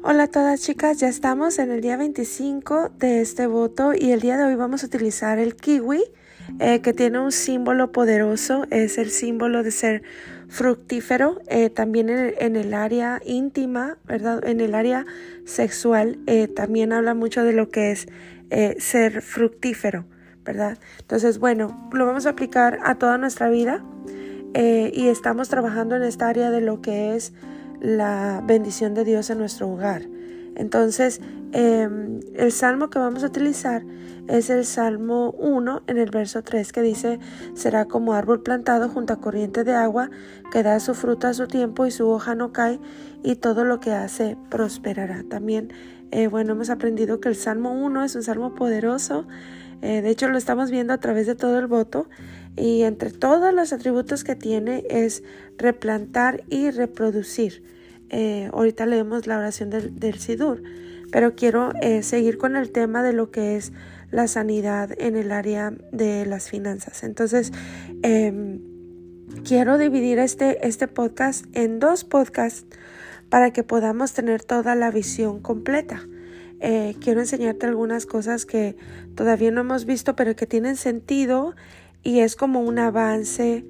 Hola a todas chicas, ya estamos en el día 25 de este voto y el día de hoy vamos a utilizar el kiwi eh, que tiene un símbolo poderoso, es el símbolo de ser fructífero, eh, también en, el área íntima, ¿verdad? En el área sexual eh, también habla mucho de lo que es ser fructífero, ¿verdad? Entonces, bueno, lo vamos a aplicar a toda nuestra vida y estamos trabajando en esta área de lo que es la bendición de Dios en nuestro hogar. Entonces, em, el salmo que vamos a utilizar es el Salmo 1 en el verso 3 que dice, será como árbol plantado junto a corriente de agua, que da su fruta a su tiempo y su hoja no cae, y todo lo que hace prosperará. También, eh, bueno, hemos aprendido que el Salmo 1 es un salmo poderoso, eh, de hecho lo estamos viendo a través de todo el voto, y entre todos los atributos que tiene es replantar y reproducir. Eh, ahorita leemos la oración del, Sidur, pero quiero eh, seguir con el tema de lo que es la sanidad en el área de las finanzas. Entonces, em, quiero dividir este, este podcast en dos podcasts para que podamos tener toda la visión completa. Eh, quiero enseñarte algunas cosas que todavía no hemos visto, pero que tienen sentido y es como un avance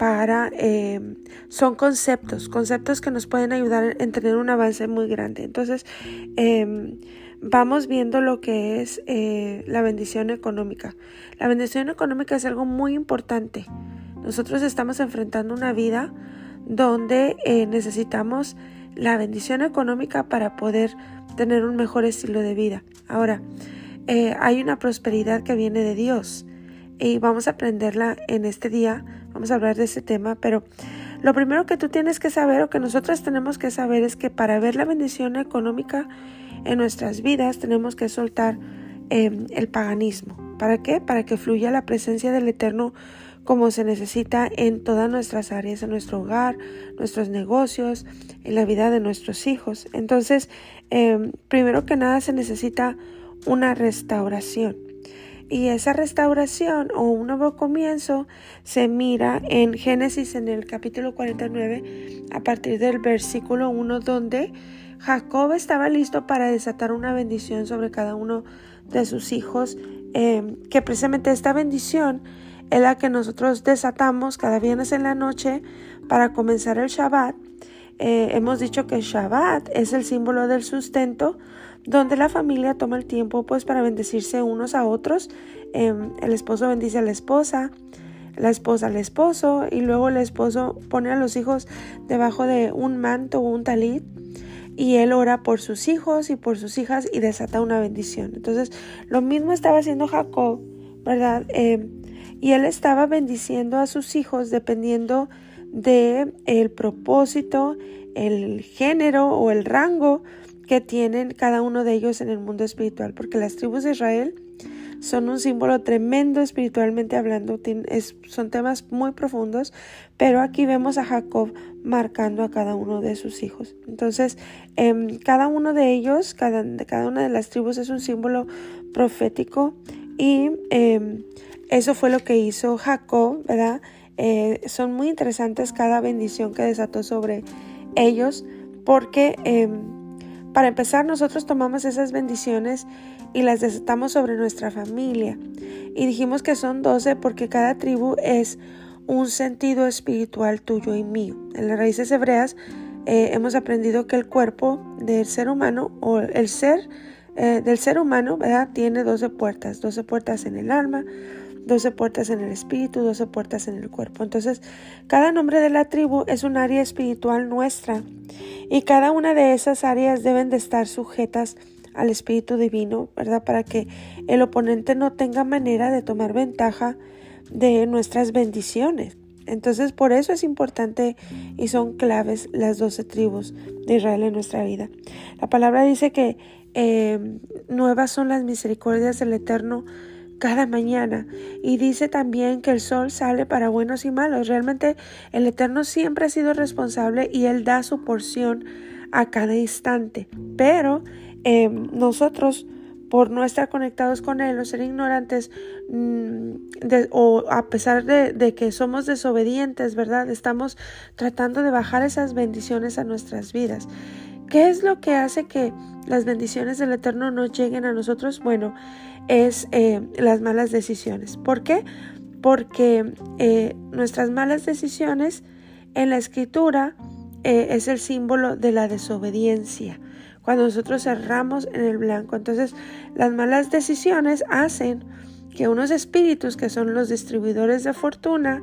eh, son conceptos, conceptos que nos pueden ayudar en tener un avance muy grande. Entonces, em, vamos viendo lo que es eh, la bendición económica. La bendición económica es algo muy importante. Nosotros estamos enfrentando una vida donde eh, necesitamos la bendición económica para poder tener un mejor estilo de vida. Ahora, hay una prosperidad que viene de Dios y vamos a aprenderla en este día Vamos a hablar de ese tema, pero lo primero que tú tienes que saber o que nosotros tenemos que saber es que para ver la bendición económica en nuestras vidas tenemos que soltar em, el paganismo. ¿Para qué? Para que fluya la presencia del Eterno como se necesita en todas nuestras áreas, en nuestro hogar, nuestros negocios, en la vida de nuestros hijos. Entonces, em, primero que nada se necesita una restauración. Y esa restauración o un nuevo comienzo se mira en Génesis en el capítulo 49 a partir del versículo 1 donde Jacob estaba listo para desatar una bendición sobre cada uno de sus hijos, eh, que precisamente esta bendición es la que nosotros desatamos cada viernes en la noche para comenzar el Shabbat. Eh, hemos dicho que Shabbat es el símbolo del sustento, donde la familia toma el tiempo pues para bendecirse unos a otros. Em, el esposo bendice a la esposa, la esposa al esposo y luego el esposo pone a los hijos debajo de un manto o un talit y él ora por sus hijos y por sus hijas y desata una bendición. Entonces lo mismo estaba haciendo Jacob, ¿verdad? Em, y él estaba bendiciendo a sus hijos dependiendo de el propósito, el género o el rango que tienen cada uno de ellos en el mundo espiritual, porque las tribus de Israel son un símbolo tremendo espiritualmente hablando, son temas muy profundos, pero aquí vemos a Jacob marcando a cada uno de sus hijos. Entonces, em, cada uno de ellos, cada, cada, una de las tribus es un símbolo profético y em, eso fue lo que hizo Jacob, ¿verdad? Eh, son muy interesantes cada bendición que desató sobre ellos porque... Para empezar, nosotros tomamos esas bendiciones y las desatamos sobre nuestra familia. Y dijimos que son doce porque cada tribu es un sentido espiritual tuyo y mío. En las raíces hebreas eh, hemos aprendido que el cuerpo del ser humano o el ser eh, del ser humano ¿verdad? tiene doce puertas, doce puertas en el alma, 12 puertas en el espíritu, 12 puertas en el cuerpo. Entonces, cada nombre de la tribu es un área espiritual nuestra y cada una de esas áreas deben de estar sujetas al espíritu divino, ¿verdad? Para que el oponente no tenga manera de tomar ventaja de nuestras bendiciones. Entonces, por eso es importante y son claves las doce tribus de Israel en nuestra vida. La palabra dice que eh, nuevas son las misericordias del Eterno cada mañana. Y dice también que el sol sale para buenos y malos. Realmente el Eterno siempre ha sido responsable y Él da su porción a cada instante. Pero em, nosotros, por no estar conectados con Él o ser ignorantes, mm, o a pesar de, de que somos desobedientes, ¿verdad? Estamos tratando de bajar esas bendiciones a nuestras vidas. ¿qué es lo que hace que las bendiciones del Eterno no lleguen a nosotros? Bueno, es eh, las malas decisiones. ¿Por qué? Porque eh, nuestras malas decisiones en la escritura eh, es el símbolo de la desobediencia. Cuando nosotros cerramos en el blanco. Entonces, las malas decisiones hacen que unos espíritus que son los distribuidores de fortuna,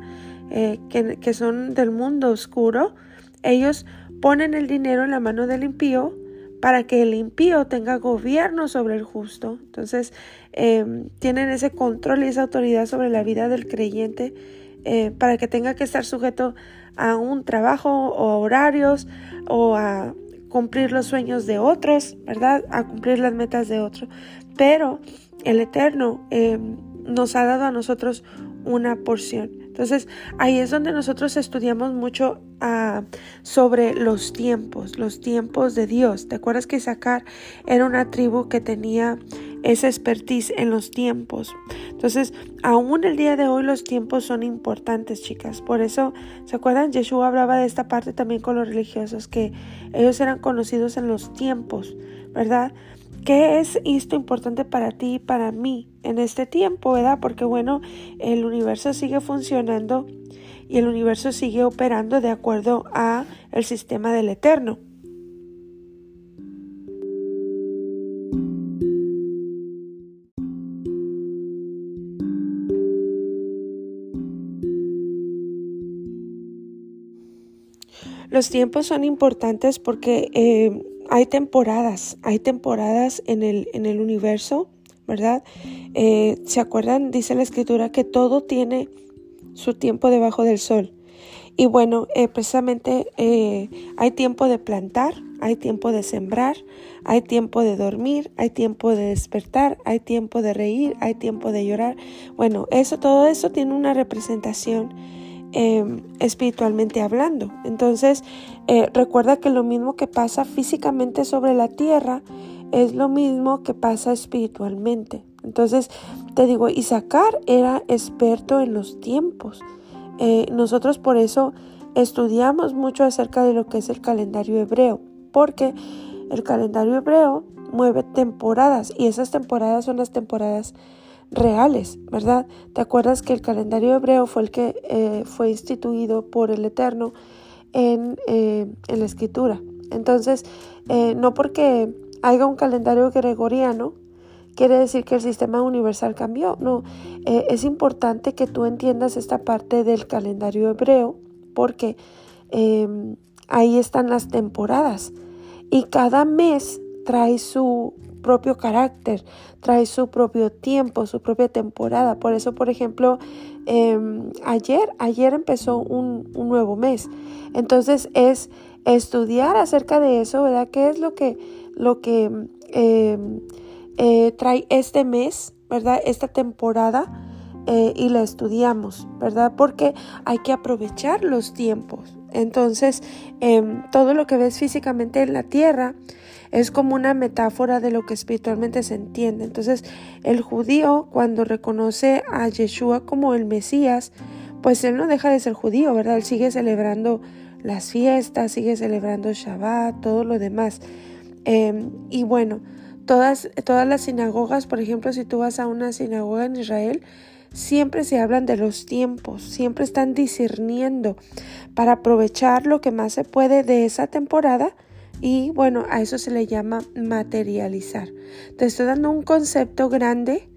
que, que son del mundo oscuro, ellos ponen el dinero en la mano del impío para que el impío tenga gobierno sobre el justo. Entonces, em, tienen ese control y esa autoridad sobre la vida del creyente eh, para que tenga que estar sujeto a un trabajo o a horarios o a cumplir los sueños de otros, ¿verdad? A cumplir las metas de otros. Pero el Eterno em, nos ha dado a nosotros una porción. Entonces ahí es donde nosotros estudiamos mucho ah, sobre los tiempos, los tiempos de Dios. ¿Te acuerdas que Isaacar era una tribu que tenía esa expertise en los tiempos? Entonces, aún el día de hoy los tiempos son importantes, chicas. Por eso, ¿se acuerdan? Yeshua hablaba de esta parte también con los religiosos, que ellos eran conocidos en los tiempos, ¿verdad? ¿Qué es esto importante para ti y para mí en este tiempo, verdad? Porque bueno, el universo sigue funcionando y el universo sigue operando de acuerdo a el sistema del eterno. Los tiempos son importantes porque eh, hay temporadas, hay temporadas en el, en el universo, ¿verdad? Eh, ¿Se acuerdan? Dice la escritura que todo tiene su tiempo debajo del sol. Y bueno, eh, precisamente eh, hay tiempo de plantar, hay tiempo de sembrar, hay tiempo de dormir, hay tiempo de despertar, hay tiempo de reír, hay tiempo de llorar. Bueno, eso, todo eso tiene una representación espiritualmente hablando. Entonces, eh, recuerda que lo mismo que pasa físicamente sobre la tierra es lo mismo que pasa espiritualmente. Entonces, te digo, Isaacar era experto en los tiempos. Eh, nosotros por eso estudiamos mucho acerca de lo que es el calendario hebreo, porque el calendario hebreo mueve temporadas y esas temporadas son las temporadas reales, ¿verdad? ¿Te acuerdas que el calendario hebreo fue el que eh, fue instituido por el Eterno en, eh, en la escritura? Entonces, eh, no porque haya un calendario gregoriano, quiere decir que el sistema universal cambió. No, es importante que tú entiendas esta parte del calendario hebreo porque em, ahí están las temporadas y cada mes trae su propio carácter, trae su propio tiempo, su propia temporada. Por eso, por ejemplo, em, ayer, ayer empezó un, nuevo mes. Entonces es estudiar acerca de eso, ¿verdad? ¿Qué es lo que, lo que em, eh, trae este mes, ¿verdad? Esta temporada. Eh, y la estudiamos, ¿verdad? Porque hay que aprovechar los tiempos. Entonces, em, todo lo que ves físicamente en la tierra es como una metáfora de lo que espiritualmente se entiende. Entonces, el judío cuando reconoce a Yeshua como el Mesías, pues él no deja de ser judío, ¿verdad? Él sigue celebrando las fiestas, sigue celebrando Shabbat, todo lo demás. Em, y bueno, todas, todas las sinagogas, por ejemplo, si tú vas a una sinagoga en Israel, siempre se hablan de los tiempos, siempre están discerniendo para aprovechar lo que más se puede de esa temporada y bueno, a eso se le llama materializar. Te estoy dando un concepto grande,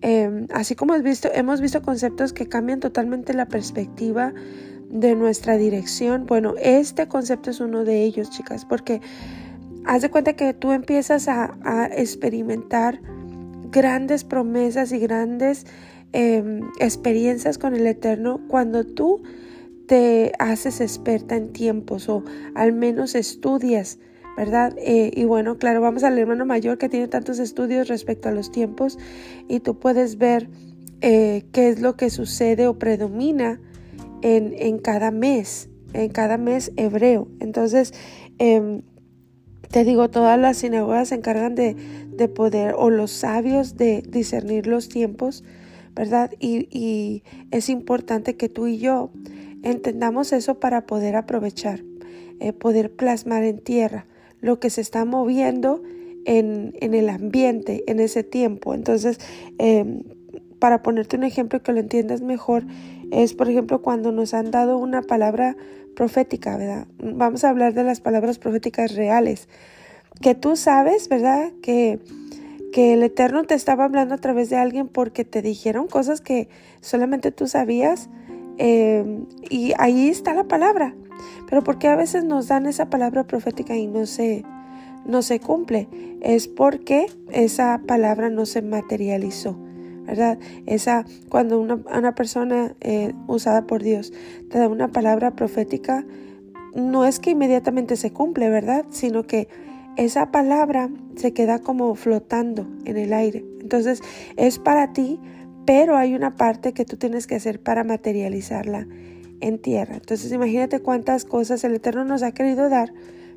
em, así como has visto, hemos visto conceptos que cambian totalmente la perspectiva de nuestra dirección. Bueno, este concepto es uno de ellos, chicas, porque haz de cuenta que tú empiezas a, experimentar grandes promesas y grandes em, experiencias con el Eterno cuando tú te haces experta en tiempos o al menos estudias, ¿verdad? Eh, y bueno, claro, vamos al hermano mayor que tiene tantos estudios respecto a los tiempos y tú puedes ver eh, qué es lo que sucede o predomina en, en, cada mes, en cada mes hebreo. Entonces, em, te digo, todas las sinagogas se encargan de, de, poder, o los sabios de discernir los tiempos, ¿verdad? Y, y es importante que tú y yo Entendamos eso para poder aprovechar, eh, poder plasmar en tierra lo que se está moviendo en, el ambiente en ese tiempo. Entonces, em, para ponerte un ejemplo que lo entiendas mejor, es por ejemplo cuando nos han dado una palabra profética, ¿verdad? Vamos a hablar de las palabras proféticas reales, que tú sabes, ¿verdad? Que, que el Eterno te estaba hablando a través de alguien porque te dijeron cosas que solamente tú sabías em, y ahí está la palabra. Pero porque a veces nos dan esa palabra profética y no se, no se cumple? Es porque esa palabra no se materializó. ¿verdad? Esa, cuando una, una persona eh, usada por Dios te da una palabra profética, no es que inmediatamente se cumple, ¿verdad? Sino que esa palabra se queda como flotando en el aire. Entonces es para ti, pero hay una parte que tú tienes que hacer para materializarla en tierra. Entonces imagínate cuántas cosas el Eterno nos ha querido dar,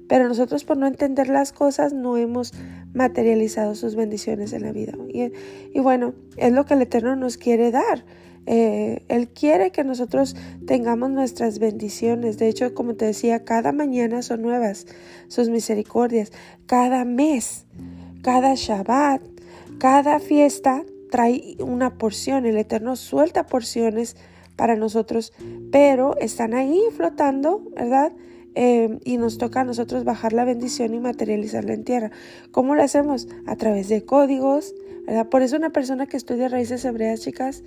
pero nosotros por no entender las cosas no hemos materializado sus bendiciones en la vida. Y, bueno, es lo que el Eterno nos quiere dar. Eh, él quiere que nosotros tengamos nuestras bendiciones. De hecho, como te decía, cada mañana son nuevas sus misericordias. Cada mes, cada Shabbat, cada fiesta trae una porción. El Eterno suelta porciones para nosotros, pero están ahí flotando, ¿verdad? Eh, y nos toca a nosotros bajar la bendición y materializarla en tierra. ¿Cómo lo hacemos? A través de códigos, ¿verdad? Por eso una persona que estudia raíces hebreas, chicas,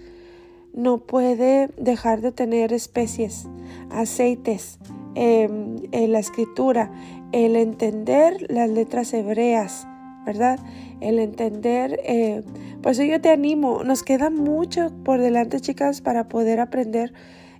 no puede dejar de tener especies, aceites, em, la escritura, el entender las letras hebreas, ¿verdad? El entender, eh, por eso yo te animo, nos queda mucho por delante, chicas, para poder aprender,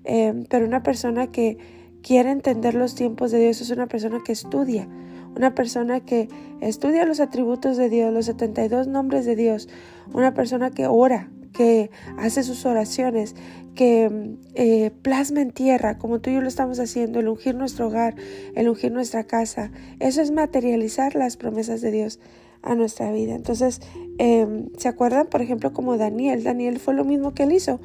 em, pero una persona que quiere entender los tiempos de Dios es una persona que estudia, una persona que estudia los atributos de Dios, los 72 nombres de Dios, una persona que ora, que hace sus oraciones, que eh, plasma en tierra, como tú y yo lo estamos haciendo, el ungir nuestro hogar, el ungir nuestra casa. Eso es materializar las promesas de Dios a nuestra vida. Entonces, em, ¿se acuerdan, por ejemplo, como Daniel? Daniel fue lo mismo que él hizo.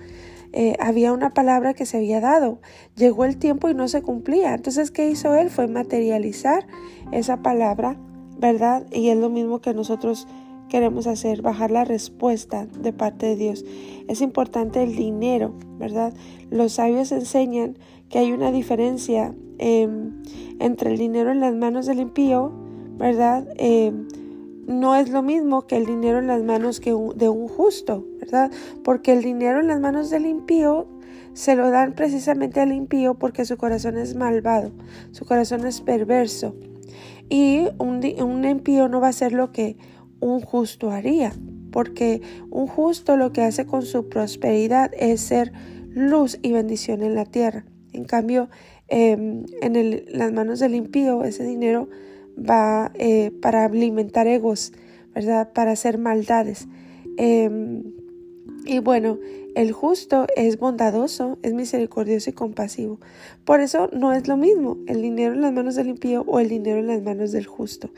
Eh, había una palabra que se había dado, llegó el tiempo y no se cumplía. Entonces, ¿qué hizo él? Fue materializar esa palabra, ¿verdad? Y es lo mismo que nosotros queremos hacer, bajar la respuesta de parte de Dios. Es importante el dinero, ¿verdad? Los sabios enseñan que hay una diferencia em, entre el dinero en las manos del impío, ¿verdad? Em, no es lo mismo que el dinero en las manos que de un justo, ¿verdad? Porque el dinero en las manos del impío se lo dan precisamente al impío porque su corazón es malvado, su corazón es perverso. Y un, un impío no va a hacer lo que un justo haría, porque un justo lo que hace con su prosperidad es ser luz y bendición en la tierra. En cambio, em, en las manos del impío, ese dinero va eh, para alimentar egos, ¿verdad? Para hacer maldades. Em, y bueno, el justo es bondadoso, es misericordioso y compasivo. Por eso no es lo mismo el dinero en las manos del impío o el dinero en las manos del justo.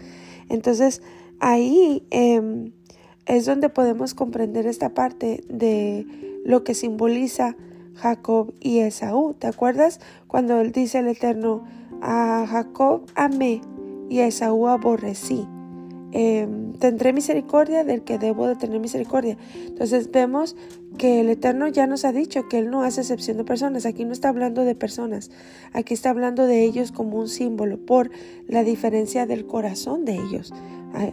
Entonces, ahí em, es donde podemos comprender esta parte de lo que simboliza Jacob y Esaú. ¿Te acuerdas cuando él dice el Eterno, a Jacob amé y a Esaú aborrecí. Em, tendré misericordia del que debo de tener misericordia. Entonces vemos que el Eterno ya nos ha dicho que Él no hace excepción de personas. Aquí no está hablando de personas, aquí está hablando de ellos como un símbolo por la diferencia del corazón de ellos.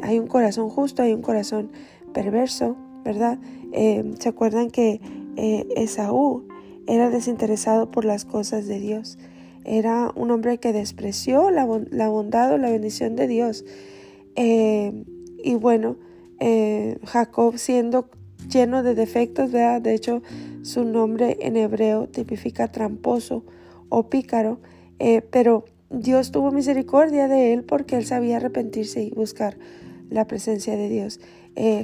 Hay, un corazón justo, hay un corazón perverso, ¿verdad? Em, ¿Se acuerdan que eh, Esaú era desinteresado por las cosas de Dios? Era un hombre que despreció la, bondad o la bendición de Dios. Eh, y bueno, eh, Jacob siendo lleno de defectos, de hecho su nombre en hebreo tipifica tramposo o pícaro, eh, pero Dios tuvo misericordia de él porque él sabía arrepentirse y buscar la presencia de Dios.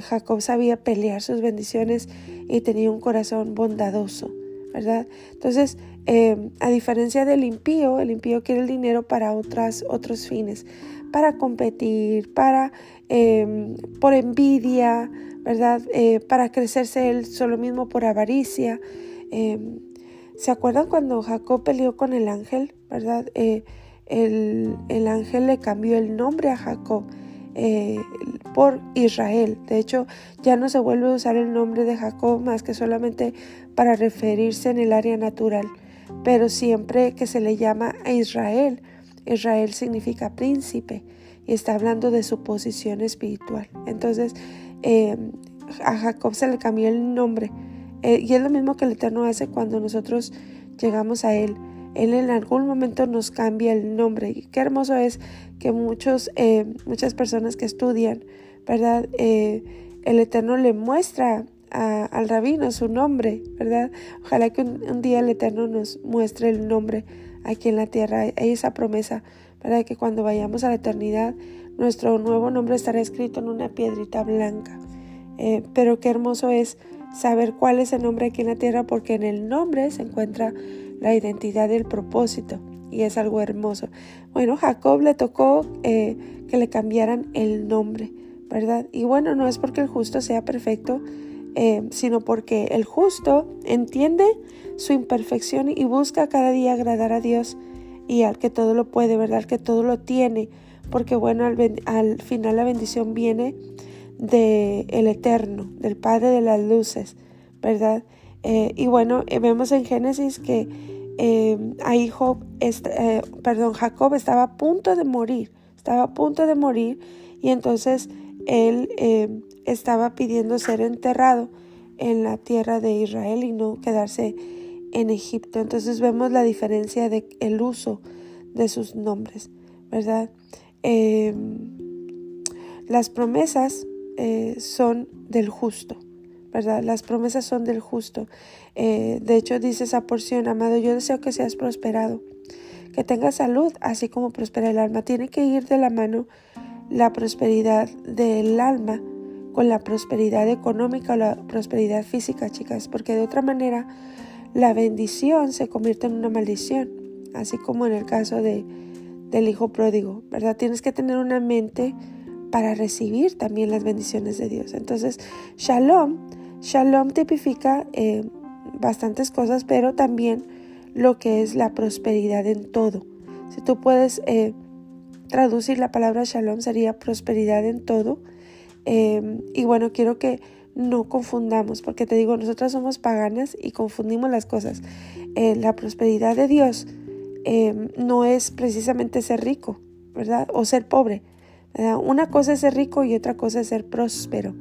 Jacob sabía pelear sus bendiciones y tenía un corazón bondadoso. ¿Verdad? Entonces, em, a diferencia del impío, el impío quiere el dinero para otras, otros fines, para competir, para, em, por envidia, ¿verdad? Eh, para crecerse él solo mismo por avaricia. Em, ¿Se acuerdan cuando Jacob peleó con el ángel, verdad? Eh, el, ángel le cambió el nombre a Jacob eh, por Israel. De hecho, ya no se vuelve a usar el nombre de Jacob más que solamente para referirse en el área natural, pero siempre que se le llama a Israel, Israel significa príncipe y está hablando de su posición espiritual. Entonces, eh, a Jacob se le cambió el nombre eh, y es lo mismo que el Eterno hace cuando nosotros llegamos a Él. Él en algún momento nos cambia el nombre. Y qué hermoso es que muchos, eh, muchas personas que estudian, ¿verdad? Eh, el Eterno le muestra al rabino su nombre, ¿verdad? Ojalá que un, día el Eterno nos muestre el nombre aquí en la tierra. Hay esa promesa, ¿verdad? Que cuando vayamos a la eternidad, nuestro nuevo nombre estará escrito en una piedrita blanca. Eh, pero qué hermoso es saber cuál es el nombre aquí en la tierra, porque en el nombre se encuentra la identidad del propósito y es algo hermoso. Bueno, Jacob le tocó eh, que le cambiaran el nombre, ¿verdad? Y bueno, no es porque el justo sea perfecto, eh, sino porque el justo entiende su imperfección y busca cada día agradar a Dios y al que todo lo puede, ¿verdad? Al que todo lo tiene, porque bueno, al, al final la bendición viene de el Eterno, del Padre de las Luces, ¿verdad? Eh, y bueno, vemos en Génesis que eh, ahí perdón, Jacob estaba a punto de morir, estaba a punto de morir y entonces él estaba pidiendo ser enterrado en la tierra de Israel y no quedarse en Egipto. Entonces vemos la diferencia de el uso de sus nombres, ¿verdad? las promesas son del justo. Las promesas son del justo. Eh, de hecho, dice esa porción, amado, yo deseo que seas prosperado, que tengas salud, así como prospera el alma. Tiene que ir de la mano la prosperidad del alma con la prosperidad económica o la prosperidad física, chicas, porque de otra manera la bendición se convierte en una maldición, así como en el caso de, del hijo pródigo, ¿verdad? Tienes que tener una mente para recibir también las bendiciones de Dios. Entonces, shalom Shalom tipifica eh, bastantes cosas, pero también lo que es la prosperidad en todo. Si tú puedes eh, traducir la palabra shalom sería prosperidad en todo. Em, y bueno, quiero que no confundamos, porque te digo, nosotras somos paganas y confundimos las cosas. Eh, la prosperidad de Dios no es precisamente ser rico, ¿verdad? O ser pobre. Una cosa es ser rico y otra cosa es ser próspero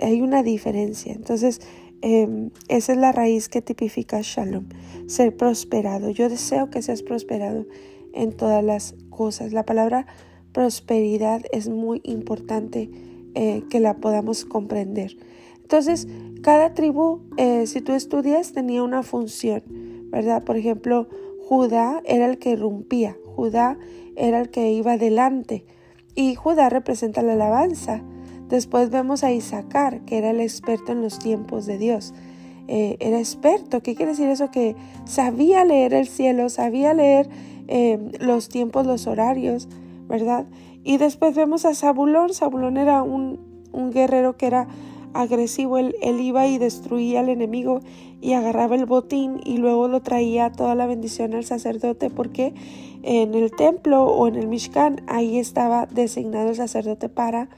hay una diferencia. Entonces, em, esa es la raíz que tipifica Shalom, ser prosperado. Yo deseo que seas prosperado en todas las cosas. La palabra prosperidad es muy importante eh, que la podamos comprender. Entonces, cada tribu, eh, si tú estudias, tenía una función, ¿verdad? Por ejemplo, Judá era el que rompía, Judá era el que iba adelante y Judá representa la alabanza. Después vemos a Isaacar, que era el experto en los tiempos de Dios. Eh, era experto, ¿qué quiere decir eso? Que sabía leer el cielo, sabía leer eh, los tiempos, los horarios, ¿verdad? Y después vemos a Zabulón. Zabulón era un, guerrero que era agresivo, él, él, iba y destruía al enemigo y agarraba el botín y luego lo traía toda la bendición al sacerdote porque en el templo o en el Mishkan ahí estaba designado el sacerdote para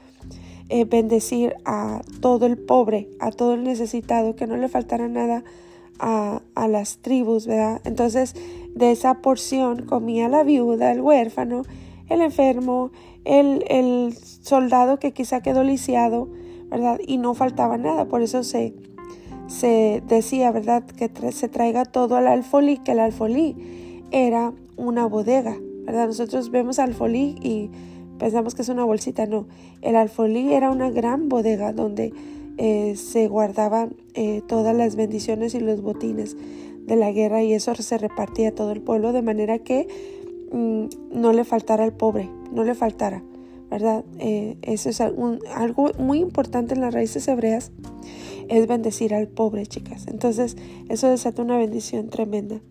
eh, bendecir a todo el pobre, a todo el necesitado, que no le faltara nada a, las tribus, ¿verdad? Entonces, de esa porción comía la viuda, el huérfano, el enfermo, el, el soldado que quizá quedó lisiado, ¿verdad? Y no faltaba nada, por eso se, se decía, ¿verdad? Que se traiga todo al alfolí, que el alfolí era una bodega, ¿verdad? Nosotros vemos alfolí y pensamos que es una bolsita, no. El alfolí era una gran bodega donde eh, se guardaban eh, todas las bendiciones y los botines de la guerra y eso se repartía a todo el pueblo de manera que mm, no le faltara al pobre, no le faltara, ¿verdad? Eh, eso es algo muy importante en las raíces hebreas, es bendecir al pobre, chicas. Entonces, eso desata una bendición tremenda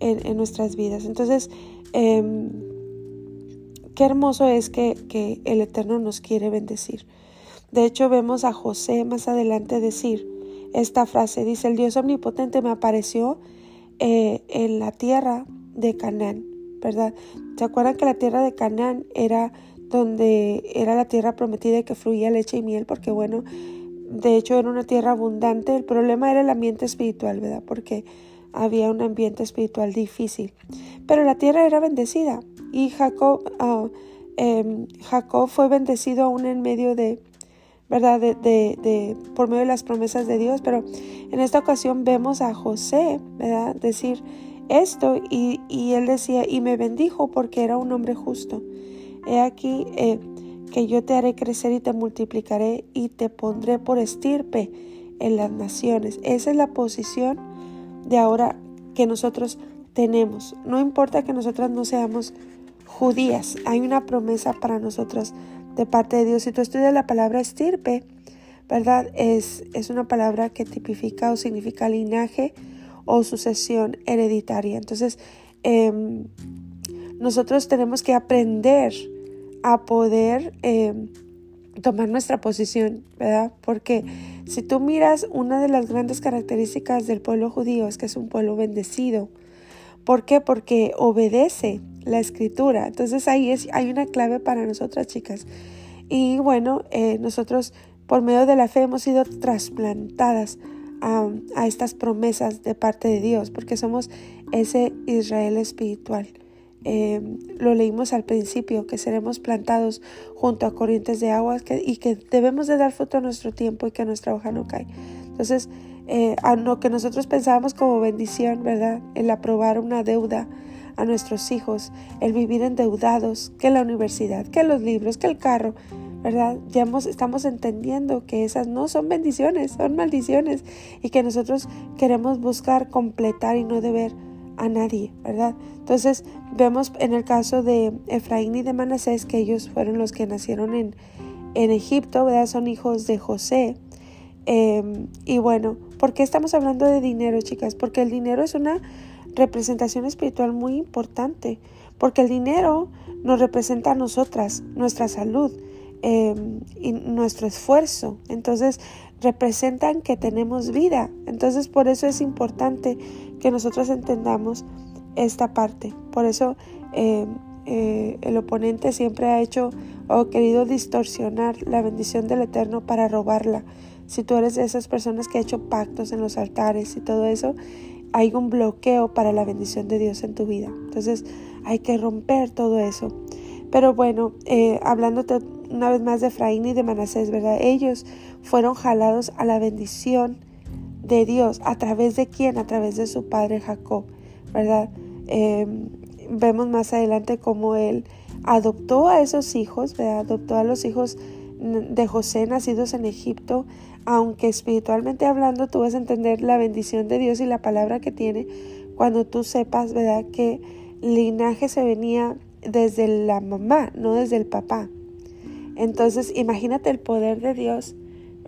en, nuestras vidas. Entonces, em, Qué hermoso es que, el Eterno nos quiere bendecir. De hecho, vemos a José más adelante decir esta frase. Dice, el Dios omnipotente me apareció eh, en la tierra de Canaán, ¿verdad? ¿Se acuerdan que la tierra de Canaán era donde era la tierra prometida y que fluía leche y miel? Porque bueno, de hecho era una tierra abundante. El problema era el ambiente espiritual, ¿verdad? Porque había un ambiente espiritual difícil. Pero la tierra era bendecida y Jacob, ah, em, Jacob fue bendecido aún en medio de, ¿verdad? De, de, por medio de las promesas de Dios. Pero en esta ocasión vemos a José. Decir esto y, y él decía, y me bendijo porque era un hombre justo. He aquí eh, que yo te haré crecer y te multiplicaré y te pondré por estirpe en las naciones. Esa es la posición de ahora que nosotros tenemos. No importa que nosotras no seamos judías, hay una promesa para nosotras de parte de Dios. Si tú estudias la palabra estirpe, ¿verdad? Es, es una palabra que tipifica o significa linaje o sucesión hereditaria. Entonces, em, nosotros tenemos que aprender a poder em, tomar nuestra posición, ¿verdad? Porque si tú miras una de las grandes características del pueblo judío es que es un pueblo bendecido. ¿Por qué? Porque obedece la escritura. Entonces ahí es, hay una clave para nosotras, chicas. Y bueno, eh, nosotros por medio de la fe hemos sido trasplantadas a, a estas promesas de parte de Dios, porque somos ese Israel espiritual. Em, lo leímos al principio, que seremos plantados junto a corrientes de agua y que debemos de dar fruto a nuestro tiempo y que nuestra hoja no cae. Entonces, eh, a lo que nosotros pensábamos como bendición, ¿verdad? El aprobar una deuda a nuestros hijos, el vivir endeudados, que la universidad, que los libros, que el carro, ¿verdad? Ya estamos entendiendo que esas no son bendiciones, son maldiciones y que nosotros queremos buscar completar y no deber a nadie, ¿verdad? Entonces vemos en el caso de Efraín y de Manasés que ellos fueron los que nacieron en, en Egipto, ¿verdad? Son hijos de José. Em, y bueno, ¿por qué estamos hablando de dinero, chicas? Porque el dinero es una representación espiritual muy importante, porque el dinero nos representa a nosotras, nuestra salud em, y nuestro esfuerzo. Entonces, representan que tenemos vida. Entonces, por eso es importante que nosotros entendamos esta parte. Por eso eh, eh, el oponente siempre ha hecho o querido distorsionar la bendición del Eterno para robarla. Si tú eres de esas personas que ha hecho pactos en los altares y todo eso, hay un bloqueo para la bendición de Dios en tu vida. Entonces hay que romper todo eso. Pero bueno, eh, hablándote una vez más de Efraín y de Manasés, ¿verdad? Ellos fueron jalados a la bendición de Dios. ¿A través de quién? A través de su padre Jacob, ¿verdad? Em, vemos más adelante cómo él adoptó a esos hijos, ¿verdad? Adoptó a los hijos de José nacidos en Egipto, aunque espiritualmente hablando tú vas a entender la bendición de Dios y la palabra que tiene cuando tú sepas, ¿verdad? Que linaje se venía desde la mamá, no desde el papá. Entonces, imagínate el poder de Dios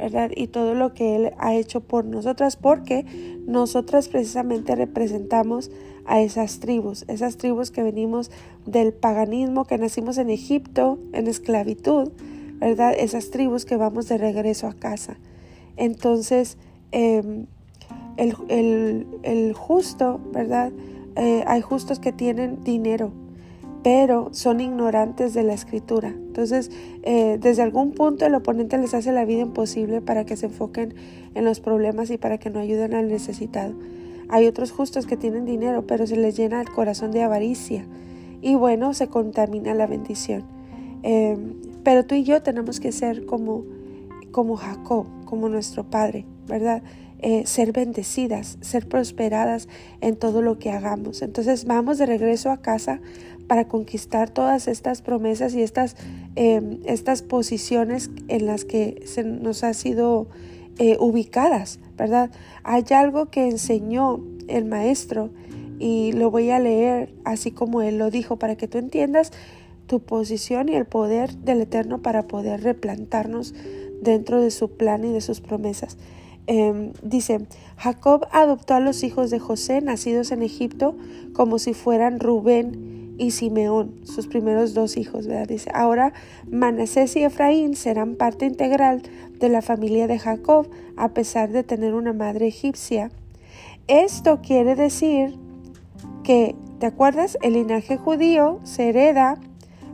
¿verdad? Y todo lo que Él ha hecho por nosotras, porque nosotras precisamente representamos a esas tribus, esas tribus que venimos del paganismo, que nacimos en Egipto, en esclavitud, ¿verdad? Esas tribus que vamos de regreso a casa. Entonces, em, el, justo, ¿verdad? Eh, hay justos que tienen dinero, pero son ignorantes de la escritura. Entonces, eh, desde algún punto el oponente les hace la vida imposible para que se enfoquen en los problemas y para que no ayuden al necesitado. Hay otros justos que tienen dinero, pero se les llena el corazón de avaricia y bueno, se contamina la bendición. Eh, pero tú y yo tenemos que ser como, como Jacob, como nuestro Padre, ¿verdad? Eh, ser bendecidas, ser prosperadas en todo lo que hagamos. Entonces vamos de regreso a casa para conquistar todas estas promesas y estas, em, estas posiciones en las que se nos ha sido eh, ubicadas, ¿verdad? Hay algo que enseñó el maestro y lo voy a leer así como él lo dijo para que tú entiendas tu posición y el poder del Eterno para poder replantarnos dentro de su plan y de sus promesas. Em, dice, Jacob adoptó a los hijos de José nacidos en Egipto como si fueran Rubén y Simeón, sus primeros dos hijos, ¿verdad? Dice, ahora Manasés y Efraín serán parte integral de la familia de Jacob, a pesar de tener una madre egipcia. Esto quiere decir que ¿Te acuerdas? El linaje judío se hereda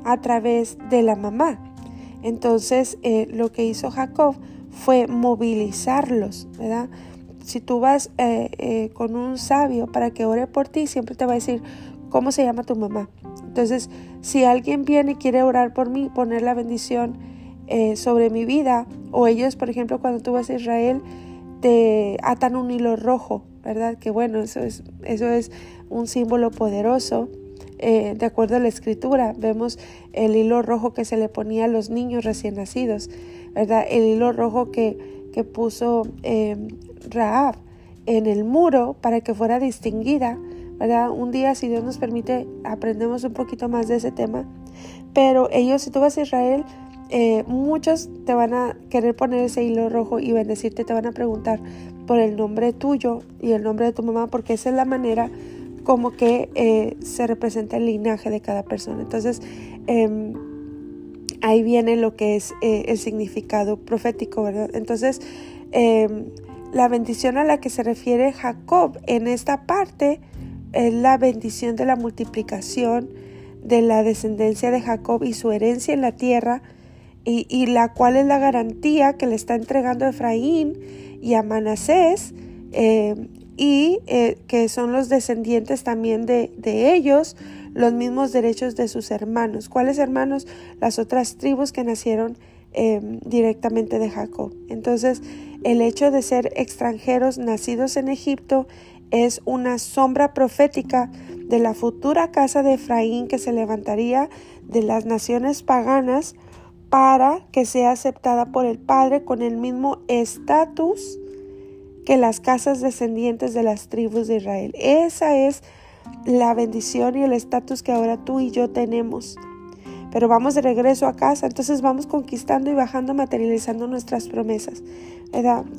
a través de la mamá. Entonces, eh, lo que hizo Jacob fue movilizarlos, ¿verdad? Si tú vas eh, eh, con un sabio para que ore por ti, siempre te va a decir cómo se llama tu mamá. Entonces, si alguien viene y quiere orar por mí, poner la bendición sobre mi vida, o ellos, por ejemplo, cuando tú vas a Israel, te atan un hilo rojo, ¿verdad? Que bueno, eso es, eso es un símbolo poderoso. de acuerdo a la escritura, vemos el hilo rojo que se le ponía a los niños recién nacidos. El hilo rojo que, que puso eh, Raab en el muro para que fuera distinguida, Un día, si Dios nos permite, aprendemos un poquito más de ese tema. Pero ellos, si tú vas a Israel, eh, muchos te van a querer poner ese hilo rojo y bendecirte, te van a preguntar por el nombre tuyo y el nombre de tu mamá, porque esa es la manera como que eh, se representa el linaje de cada persona. Entonces, eh, ahí viene lo que es eh, el significado profético, ¿verdad? Entonces, em, la bendición a la que se refiere Jacob en esta parte es la bendición de la multiplicación de la descendencia de Jacob y su herencia en la tierra, y, la cual es la garantía que le está entregando Efraín y a Manasés, em, y eh, que son los descendientes también de, de ellos, los mismos derechos de sus hermanos. ¿Cuáles hermanos? Las otras tribus que nacieron em, directamente de Jacob. Entonces, el hecho de ser extranjeros nacidos en Egipto es una sombra profética de la futura casa de Efraín que se levantaría de las naciones paganas para que sea aceptada por el Padre con el mismo estatus que las casas descendientes de las tribus de Israel. Esa es la bendición y el estatus que ahora tú y yo tenemos. Pero vamos de regreso a casa, entonces vamos conquistando y bajando, materializando nuestras promesas.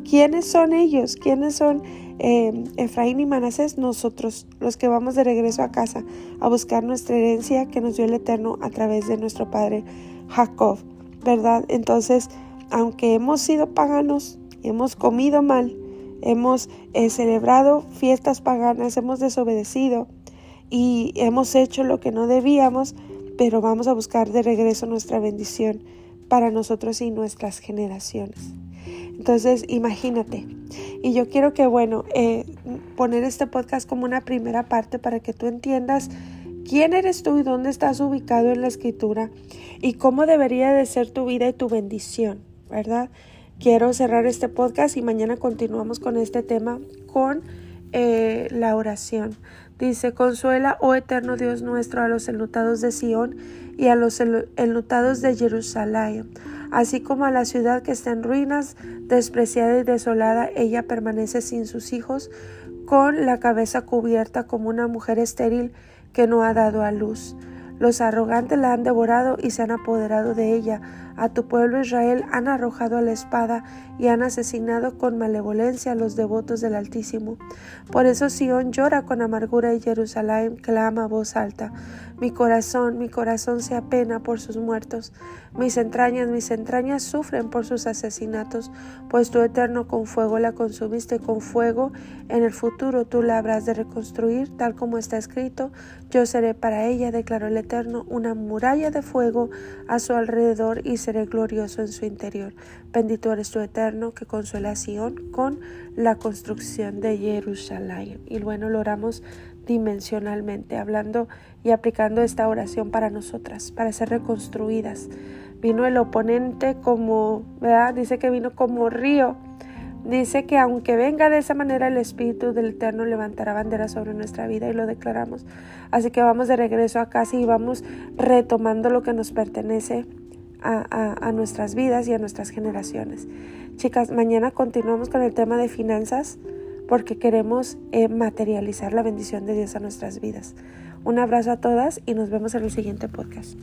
¿Quiénes son ellos? ¿Quiénes son eh, Efraín y Manasés? Nosotros, los que vamos de regreso a casa a buscar nuestra herencia que nos dio el Eterno a través de nuestro Padre Jacob, ¿verdad? Entonces, aunque hemos sido paganos, hemos comido mal, hemos eh, celebrado fiestas paganas, hemos desobedecido, y hemos hecho lo que no debíamos, pero vamos a buscar de regreso nuestra bendición para nosotros y nuestras generaciones. Entonces, imagínate. Y yo quiero que, bueno, eh, poner este podcast como una primera parte para que tú entiendas quién eres tú y dónde estás ubicado en la escritura y cómo debería de ser tu vida y tu bendición, ¿verdad? Quiero cerrar este podcast y mañana continuamos con este tema con eh, la oración. Dice, consuela, oh eterno Dios nuestro, a los enlutados de Sión y a los enlutados de Jerusalén, así como a la ciudad que está en ruinas, despreciada y desolada, ella permanece sin sus hijos, con la cabeza cubierta como una mujer estéril que no ha dado a luz. Los arrogantes la han devorado y se han apoderado de ella. A tu pueblo Israel han arrojado la espada y han asesinado con malevolencia a los devotos del Altísimo. Por eso Sión llora con amargura y Jerusalén clama a voz alta. Mi corazón, mi corazón se apena por sus muertos. Mis entrañas, mis entrañas sufren por sus asesinatos, pues tu eterno con fuego la consumiste con fuego. En el futuro tú la habrás de reconstruir, tal como está escrito. Yo seré para ella, declaró el Eterno, una muralla de fuego a su alrededor y seré glorioso en su interior. Bendito eres tu Eterno que consuela a Sion con la construcción de Jerusalén. Y bueno, lo oramos dimensionalmente, hablando y aplicando esta oración para nosotras, para ser reconstruidas. Vino el oponente como, ¿verdad? Dice que vino como río. Dice que aunque venga de esa manera el Espíritu del Eterno levantará bandera sobre nuestra vida y lo declaramos. Así que vamos de regreso a casa y vamos retomando lo que nos pertenece a, nuestras vidas y a nuestras generaciones. Chicas, mañana continuamos con el tema de finanzas porque queremos eh, materializar la bendición de Dios a nuestras vidas. Un abrazo a todas y nos vemos en el siguiente podcast.